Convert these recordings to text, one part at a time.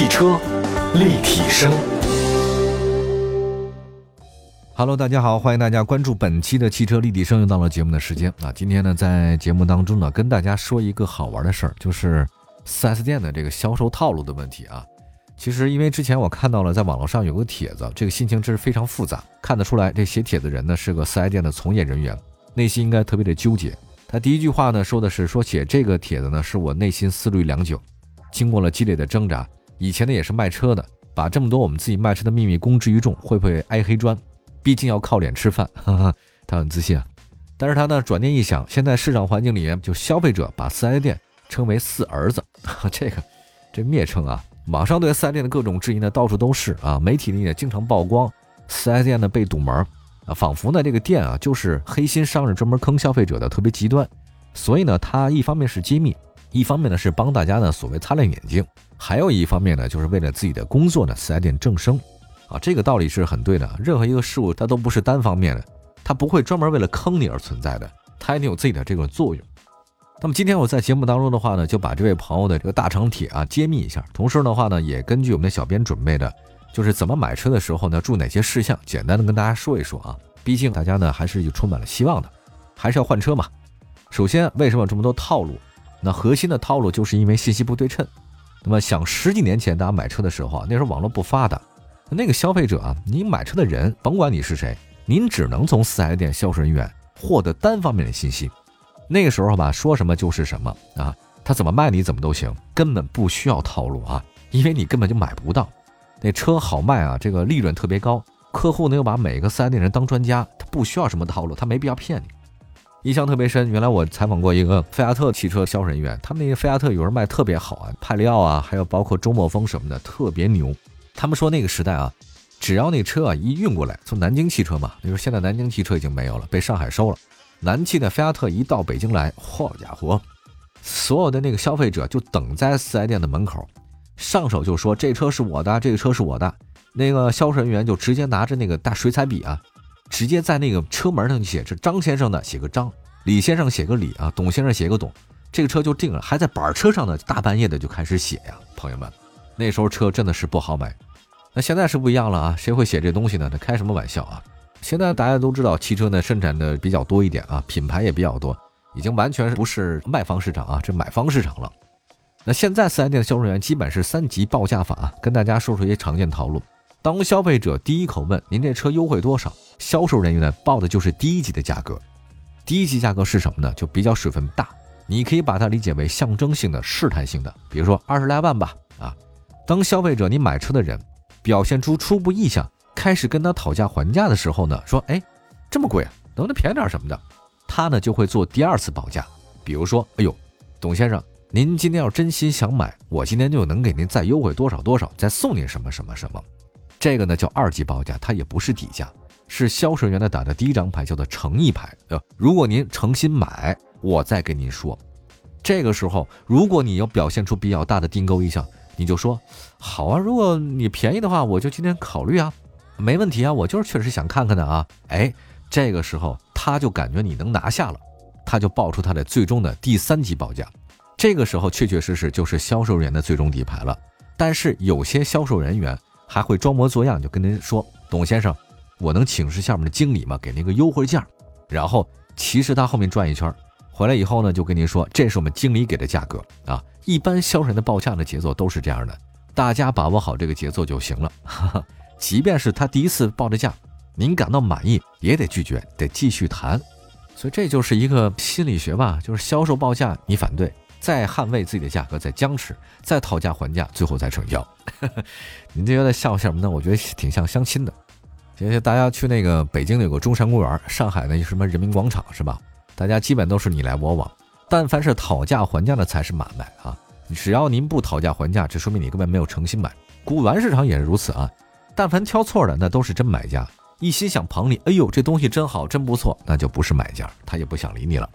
汽车立体声。Hello，大家好，欢迎大家关注本期的汽车立体声，又到了节目的时间啊。今天呢，在节目当中呢，跟大家说一个好玩的事儿，就是 4S 店的这个销售套路的问题啊。其实，因为之前我看到了在网络上有个帖子，这个心情真是非常复杂。看得出来，这写帖子人呢是个 4S 店的从业人员，内心应该特别的纠结。他第一句话呢说的是：说写这个帖子呢，是我内心思虑良久，经过了激烈的挣扎。以前呢也是卖车的，把这么多我们自己卖车的秘密公之于众，会不会挨黑砖？毕竟要靠脸吃饭，哈哈，他很自信啊。但是他呢，转念一想，现在市场环境里面，就消费者把四 S 店称为“四儿子”，这个这蔑称啊，网上对四 S 店的各种质疑呢，到处都是啊。媒体呢也经常曝光四 S 店呢被堵门啊，仿佛呢这个店啊就是黑心商人专门坑消费者的，特别极端。所以呢，他一方面是揭秘，一方面呢是帮大家呢所谓擦亮眼睛，还有一方面呢就是为了自己的工作呢四 S 店正生。啊，这个道理是很对的。任何一个事物，它都不是单方面的，它不会专门为了坑你而存在的，它一定有自己的这个作用。那么今天我在节目当中的话呢，就把这位朋友的这个大长帖啊揭秘一下，同时的话呢，也根据我们的小编准备的，就是怎么买车的时候呢，注哪些事项，简单的跟大家说一说啊。毕竟大家呢还是有充满了希望的，还是要换车嘛。首先，为什么有这么多套路？那核心的套路就是因为信息不对称。那么想十几年前大家买车的时候啊，那时候网络不发达。那个消费者啊，你买车的人，甭管你是谁，您只能从四 S 店销售人员获得单方面的信息。那个时候吧，说什么就是什么啊，他怎么卖你怎么都行，根本不需要套路啊，因为你根本就买不到。那车好卖啊，这个利润特别高，客户呢又把每个四 S 店人当专家，他不需要什么套路，他没必要骗你。印象特别深，原来我采访过一个菲亚特汽车销售人员，他们那个菲亚特有人卖特别好啊，派利奥啊，还有包括周末风什么的，特别牛。他们说那个时代啊，只要那车啊一运过来，从南京汽车嘛，你说现在南京汽车已经没有了，被上海收了。南汽的菲亚特一到北京来，好家伙，所有的那个消费者就等在四 S 店的门口，上手就说这车是我的，这个车是我的。那个销售人员就直接拿着那个大水彩笔啊，直接在那个车门上写着张先生的，写个张；李先生写个李啊，董先生写个董，这个车就定了。还在板车上呢，大半夜的就开始写呀，朋友们。那时候车真的是不好买，那现在是不一样了啊！谁会写这东西呢？那开什么玩笑啊！现在大家都知道，汽车呢生产的比较多一点啊，品牌也比较多，已经完全不是卖方市场啊，这买方市场了。那现在四 S 店的销售员基本是三级报价法，跟大家说说一些常见套路。当消费者第一口问您这车优惠多少，销售人员呢报的就是第一级的价格。第一级价格是什么呢？就比较水分大，你可以把它理解为象征性的、试探性的，比如说二十来万吧，啊。当消费者你买车的人表现出初步意向，开始跟他讨价还价的时候呢，说哎，这么贵，能不能便宜点什么的？他呢就会做第二次报价，比如说，哎呦，董先生，您今天要真心想买，我今天就能给您再优惠多少多少，再送您什么什么什么。这个呢叫二级报价，它也不是底价，是销售员呢打的第一张牌，叫做诚意牌。呃，如果您诚心买，我再跟您说。这个时候，如果你要表现出比较大的订购意向。你就说好啊，如果你便宜的话，我就今天考虑啊，没问题啊，我就是确实想看看的啊。哎，这个时候他就感觉你能拿下了，他就报出他的最终的第三级报价。这个时候确确实实就是销售人员的最终底牌了。但是有些销售人员还会装模作样，就跟您说：“董先生，我能请示下面的经理吗？给您个优惠价。”然后其实他后面转一圈，回来以后呢，就跟您说：“这是我们经理给的价格啊。”一般销售人的报价的节奏都是这样的，大家把握好这个节奏就行了。哈哈即便是他第一次报的价，您感到满意也得拒绝，得继续谈。所以这就是一个心理学吧，就是销售报价你反对，再捍卫自己的价格，再僵持，再讨价还价，最后再成交。您这有点像什么呢？我觉得挺像相亲的。其实大家去那个北京有个中山公园，上海那什么人民广场是吧？大家基本都是你来我往。但凡是讨价还价的才是买卖啊！只要您不讨价还价，这说明你根本没有诚心买。古玩市场也是如此啊！但凡挑错的，那都是真买家，一心想捧你。哎呦，这东西真好，真不错，那就不是买家，他也不想理你了。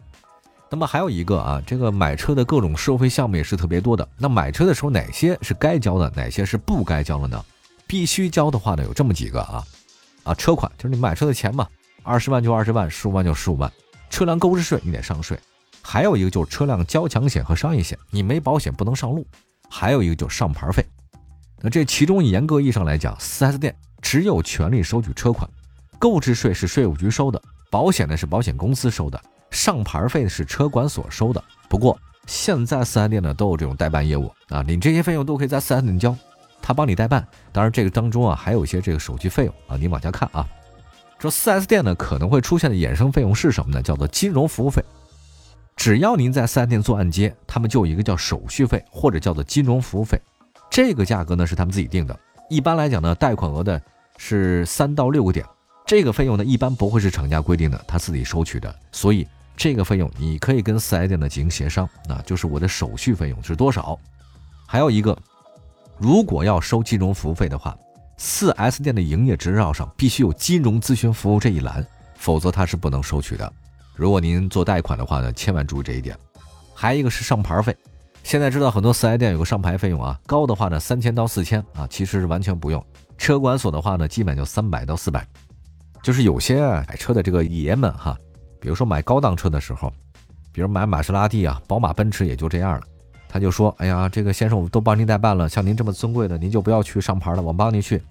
那么还有一个啊，这个买车的各种收费项目也是特别多的。那买车的时候，哪些是该交的，哪些是不该交的呢？必须交的话呢，有这么几个啊啊，车款就是你买车的钱嘛，二十万就二十万，十五万就十五万，车辆购置税你得上税。还有一个就是车辆交强险和商业险，你没保险不能上路。还有一个就是上牌费，那这其中严格意义上来讲，4S 店只有权利收取车款，购置税是税务局收的，保险呢是保险公司收的，上牌费是车管所收的。不过现在 4S 店呢都有这种代办业务啊，你这些费用都可以在 4S 店交，他帮你代办。当然这个当中啊还有一些这个手续费用啊，你往下看啊。这 4S 店呢可能会出现的衍生费用是什么呢？叫做金融服务费。只要您在 4S 店做按揭，他们就有一个叫手续费或者叫做金融服务费。这个价格呢是他们自己定的，一般来讲呢，贷款额的是三到六个点，这个费用呢一般不会是厂家规定的，他自己收取的，所以这个费用你可以跟四 S 店呢进行协商，那就是我的手续费用是多少。还有一个，如果要收金融服务费的话，四 S 店的营业执照上必须有金融咨询服务这一栏，否则它是不能收取的。如果您做贷款的话呢，千万注意这一点。还有一个是上牌费。现在知道很多四 S 店有个上牌费用啊，高的话呢三千到四千啊，其实是完全不用。车管所的话呢，基本就三百到四百。就是有些啊买车的这个爷们哈，比如说买高档车的时候，比如买玛莎拉蒂啊、宝马、奔驰也就这样了。他就说：“哎呀，这个先生我都帮您代办了，像您这么尊贵的，您就不要去上牌了，我帮您去。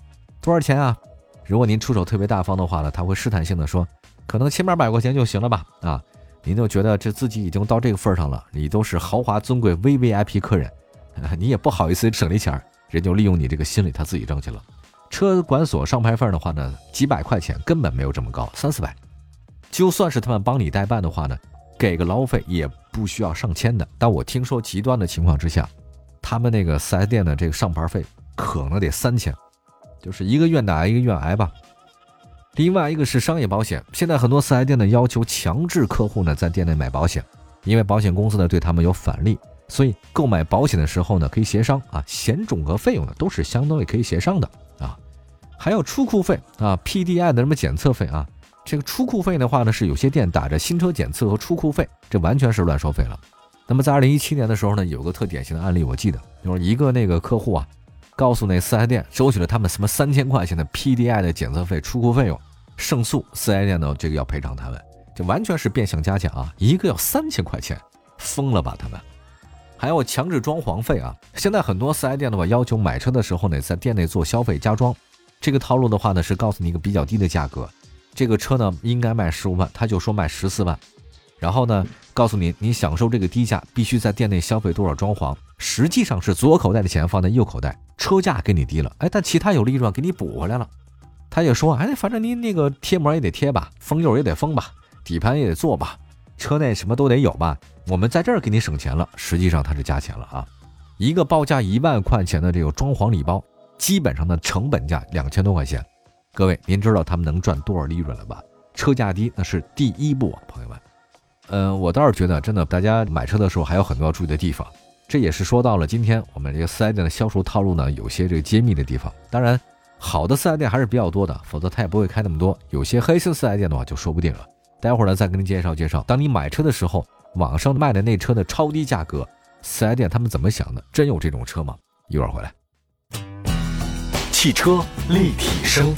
多少钱啊？如果您出手特别大方的话呢，他会试探性的说，可能千八百块钱就行了吧？啊。”您就觉得这自己已经到这个份上了，你都是豪华尊贵 V V I P 客人，你也不好意思省这钱人就利用你这个心理，他自己挣去了。车管所上牌费的话呢，几百块钱根本没有这么高，三四百。就算是他们帮你代办的话呢，给个劳务费也不需要上千的。但我听说极端的情况之下，他们那个四 S 店的这个上牌费可能得三千，就是一个愿打一个愿挨吧。另外一个是商业保险，现在很多四 S 店呢要求强制客户呢在店内买保险，因为保险公司呢对他们有返利，所以购买保险的时候呢可以协商啊，险种和费用呢都是相当于可以协商的啊。还有出库费啊，PDI 的什么检测费啊，这个出库费的话呢是有些店打着新车检测和出库费，这完全是乱收费了。那么在二零一七年的时候呢，有个特典型的案例，我记得就是一个那个客户啊。告诉那四 S 店收取了他们什么三千块钱的 PDI 的检测费、出库费用，胜诉，四 S 店呢这个要赔偿他们，这完全是变相加价啊！一个要三千块钱，疯了吧他们？还有强制装潢费啊！现在很多四 S 店的话要求买车的时候呢，在店内做消费加装，这个套路的话呢是告诉你一个比较低的价格，这个车呢应该卖十五万，他就说卖十四万。然后呢，告诉你，你享受这个低价，必须在店内消费多少装潢，实际上是左口袋的钱放在右口袋，车价给你低了，哎，但其他有利润给你补回来了。他也说，哎，反正您那个贴膜也得贴吧，封釉也得封吧，底盘也得做吧，车内什么都得有吧，我们在这儿给你省钱了，实际上他是加钱了啊。一个报价一万块钱的这个装潢礼包，基本上的成本价两千多块钱，各位您知道他们能赚多少利润了吧？车价低那是第一步啊，朋友们。嗯，我倒是觉得，真的，大家买车的时候还有很多要注意的地方。这也是说到了今天我们这个四 S 店的销售套路呢，有些这个揭秘的地方。当然，好的四 S 店还是比较多的，否则他也不会开那么多。有些黑心四 S 店的话，就说不定了。待会儿呢，再跟您介绍介绍。当你买车的时候，网上卖的那车的超低价格，四 S 店他们怎么想的？真有这种车吗？一会儿回来。汽车立体声。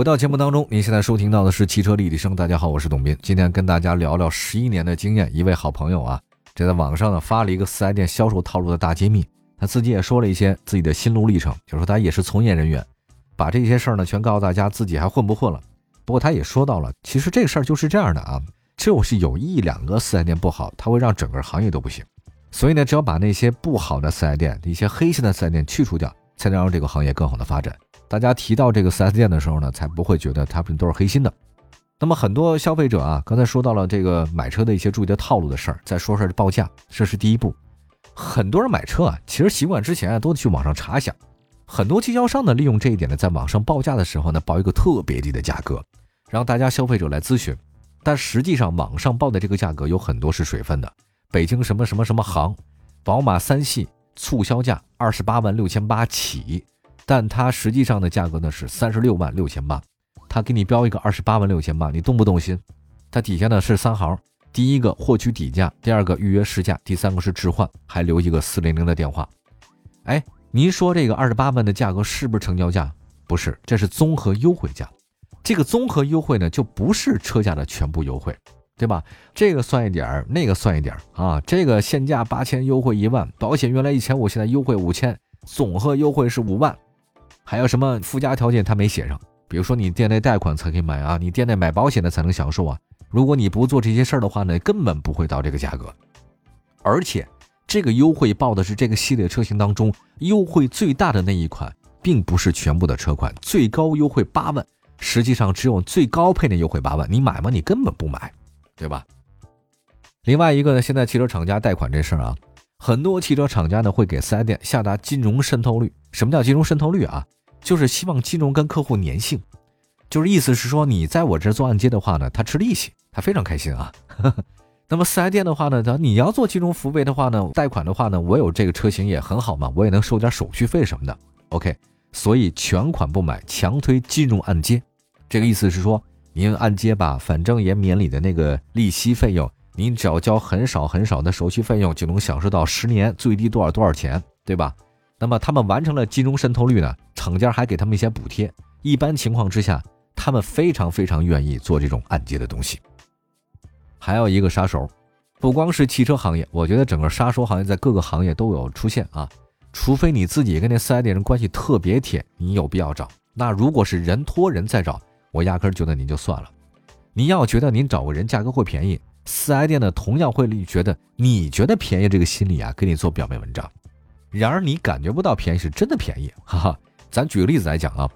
回到节目当中，您现在收听到的是汽车立体声。大家好，我是董斌，今天跟大家聊聊十一年的经验。一位好朋友啊，这在网上呢发了一个四 S 店销售套路的大揭秘，他自己也说了一些自己的心路历程，就是说他也是从业人员，把这些事儿呢全告诉大家，自己还混不混了？不过他也说到了，其实这个事儿就是这样的啊，就是有一两个四 S 店不好，他会让整个行业都不行。所以呢，只要把那些不好的四 S 店、一些黑心的四 S 店去除掉，才能让这个行业更好的发展。大家提到这个 4S 店的时候呢，才不会觉得他们都是黑心的。那么很多消费者啊，刚才说到了这个买车的一些注意的套路的事儿，再说说这报价，这是第一步。很多人买车啊，其实习惯之前啊，都得去网上查一下。很多经销商呢，利用这一点呢，在网上报价的时候呢，报一个特别低的价格，让大家消费者来咨询。但实际上，网上报的这个价格有很多是水分的。北京什么什么什么行，宝马三系促销价二十八万六千八起。但它实际上的价格呢是三十六万六千八，他给你标一个二十八万六千八，你动不动心？它底下呢是三行，第一个获取底价，第二个预约试驾，第三个是置换，还留一个四零零的电话。哎，您说这个二十八万的价格是不是成交价？不是，这是综合优惠价。这个综合优惠呢就不是车价的全部优惠，对吧？这个算一点儿，那个算一点儿啊。这个现价八千，优惠一万，保险原来一千五，现在优惠五千。总和优惠是五万，还有什么附加条件他没写上，比如说你店内贷款才可以买啊，你店内买保险的才能享受啊。如果你不做这些事儿的话呢，根本不会到这个价格。而且这个优惠报的是这个系列车型当中优惠最大的那一款，并不是全部的车款，最高优惠八万，实际上只有最高配的优惠八万，你买吗？你根本不买，对吧？另外一个呢，现在汽车厂家贷款这事儿啊，很多汽车厂家呢会给四 S 店下达金融渗透率。什么叫金融渗透率啊？就是希望金融跟客户粘性，就是意思是说你在我这做按揭的话呢，他吃利息，他非常开心啊。那么四 S 店的话呢，他你要做金融服务的话呢，贷款的话呢，我有这个车型也很好嘛，我也能收点手续费什么的。OK，所以全款不买，强推金融按揭。这个意思是说，您按揭吧，反正也免你的那个利息费用。您只要交很少很少的手续费用，就能享受到十年最低多少多少钱，对吧？那么他们完成了金融渗透率呢，厂家还给他们一些补贴。一般情况之下，他们非常非常愿意做这种按揭的东西。还有一个杀手，不光是汽车行业，我觉得整个杀手行业在各个行业都有出现啊。除非你自己跟那四 S 店人关系特别铁，你有必要找。那如果是人托人再找，我压根觉得您就算了。您要觉得您找个人价格会便宜。四 S 店呢，同样会觉得你觉得便宜这个心理啊，给你做表面文章。然而你感觉不到便宜是真的便宜，哈哈。咱举个例子来讲啊，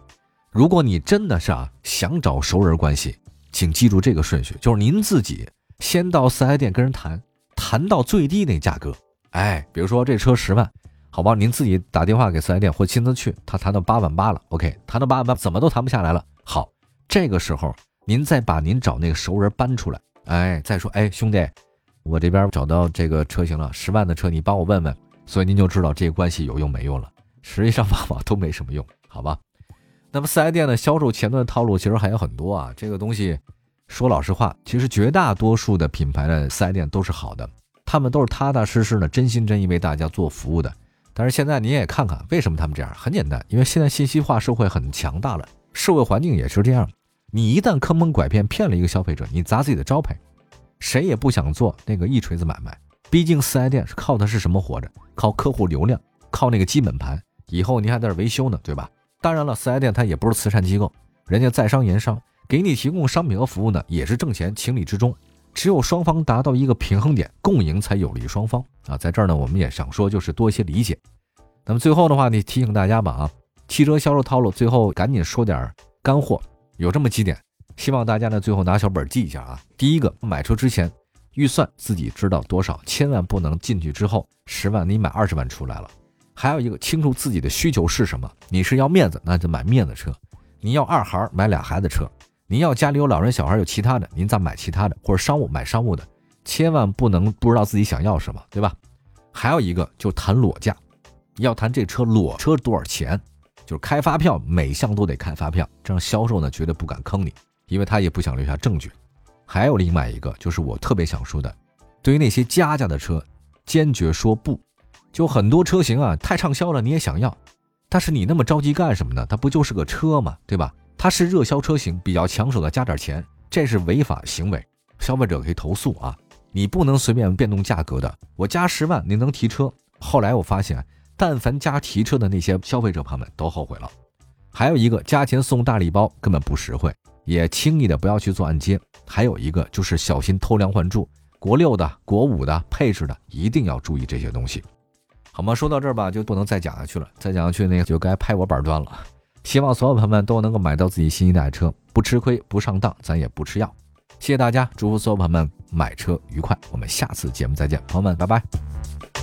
如果你真的是啊想找熟人关系，请记住这个顺序，就是您自己先到四 S 店跟人谈，谈到最低那价格。哎，比如说这车十万，好吧，您自己打电话给四 S 店或亲自去，他谈到八万八了，OK，谈到八万八怎么都谈不下来了。好，这个时候您再把您找那个熟人搬出来。哎，再说，哎，兄弟，我这边找到这个车型了，十万的车，你帮我问问。所以您就知道这个关系有用没用了。实际上往往都没什么用，好吧？那么四 S 店的销售前端的套路其实还有很多啊。这个东西说老实话，其实绝大多数的品牌的四 S 店都是好的，他们都是踏踏实实的、真心真意为大家做服务的。但是现在你也看看，为什么他们这样？很简单，因为现在信息化社会很强大了，社会环境也是这样。你一旦坑蒙拐骗骗了一个消费者，你砸自己的招牌，谁也不想做那个一锤子买卖。毕竟四 S 店是靠的是什么活着？靠客户流量，靠那个基本盘。以后你还在这维修呢，对吧？当然了，四 S 店它也不是慈善机构，人家在商言商，给你提供商品和服务呢，也是挣钱，情理之中。只有双方达到一个平衡点，共赢才有利于双方啊。在这儿呢，我们也想说，就是多一些理解。那么最后的话，你提醒大家吧啊，汽车销售套路，最后赶紧说点干货。有这么几点，希望大家呢最后拿小本记一下啊。第一个，买车之前预算自己知道多少，千万不能进去之后十万你买二十万出来了。还有一个，清楚自己的需求是什么。你是要面子，那就买面子车；你要二孩买俩孩子车；您要家里有老人小孩有其他的，您再买其他的，或者商务买商务的。千万不能不知道自己想要什么，对吧？还有一个，就谈裸价，要谈这车裸车多少钱。就是开发票，每项都得开发票，这样销售呢绝对不敢坑你，因为他也不想留下证据。还有另外一个，就是我特别想说的，对于那些加价的车，坚决说不。就很多车型啊，太畅销了，你也想要，但是你那么着急干什么呢？它不就是个车吗？对吧？它是热销车型，比较抢手的，加点钱，这是违法行为，消费者可以投诉啊！你不能随便变动价格的。我加十万，你能提车？后来我发现。但凡加提车的那些消费者朋友们都后悔了。还有一个加钱送大礼包根本不实惠，也轻易的不要去做按揭。还有一个就是小心偷梁换柱，国六的、国五的配置的一定要注意这些东西，好吗？说到这儿吧，就不能再讲下去了，再讲下去那个就该拍我板砖了。希望所有朋友们都能够买到自己心仪的爱车，不吃亏，不上当，咱也不吃药。谢谢大家，祝福所有朋友们买车愉快。我们下次节目再见，朋友们，拜拜。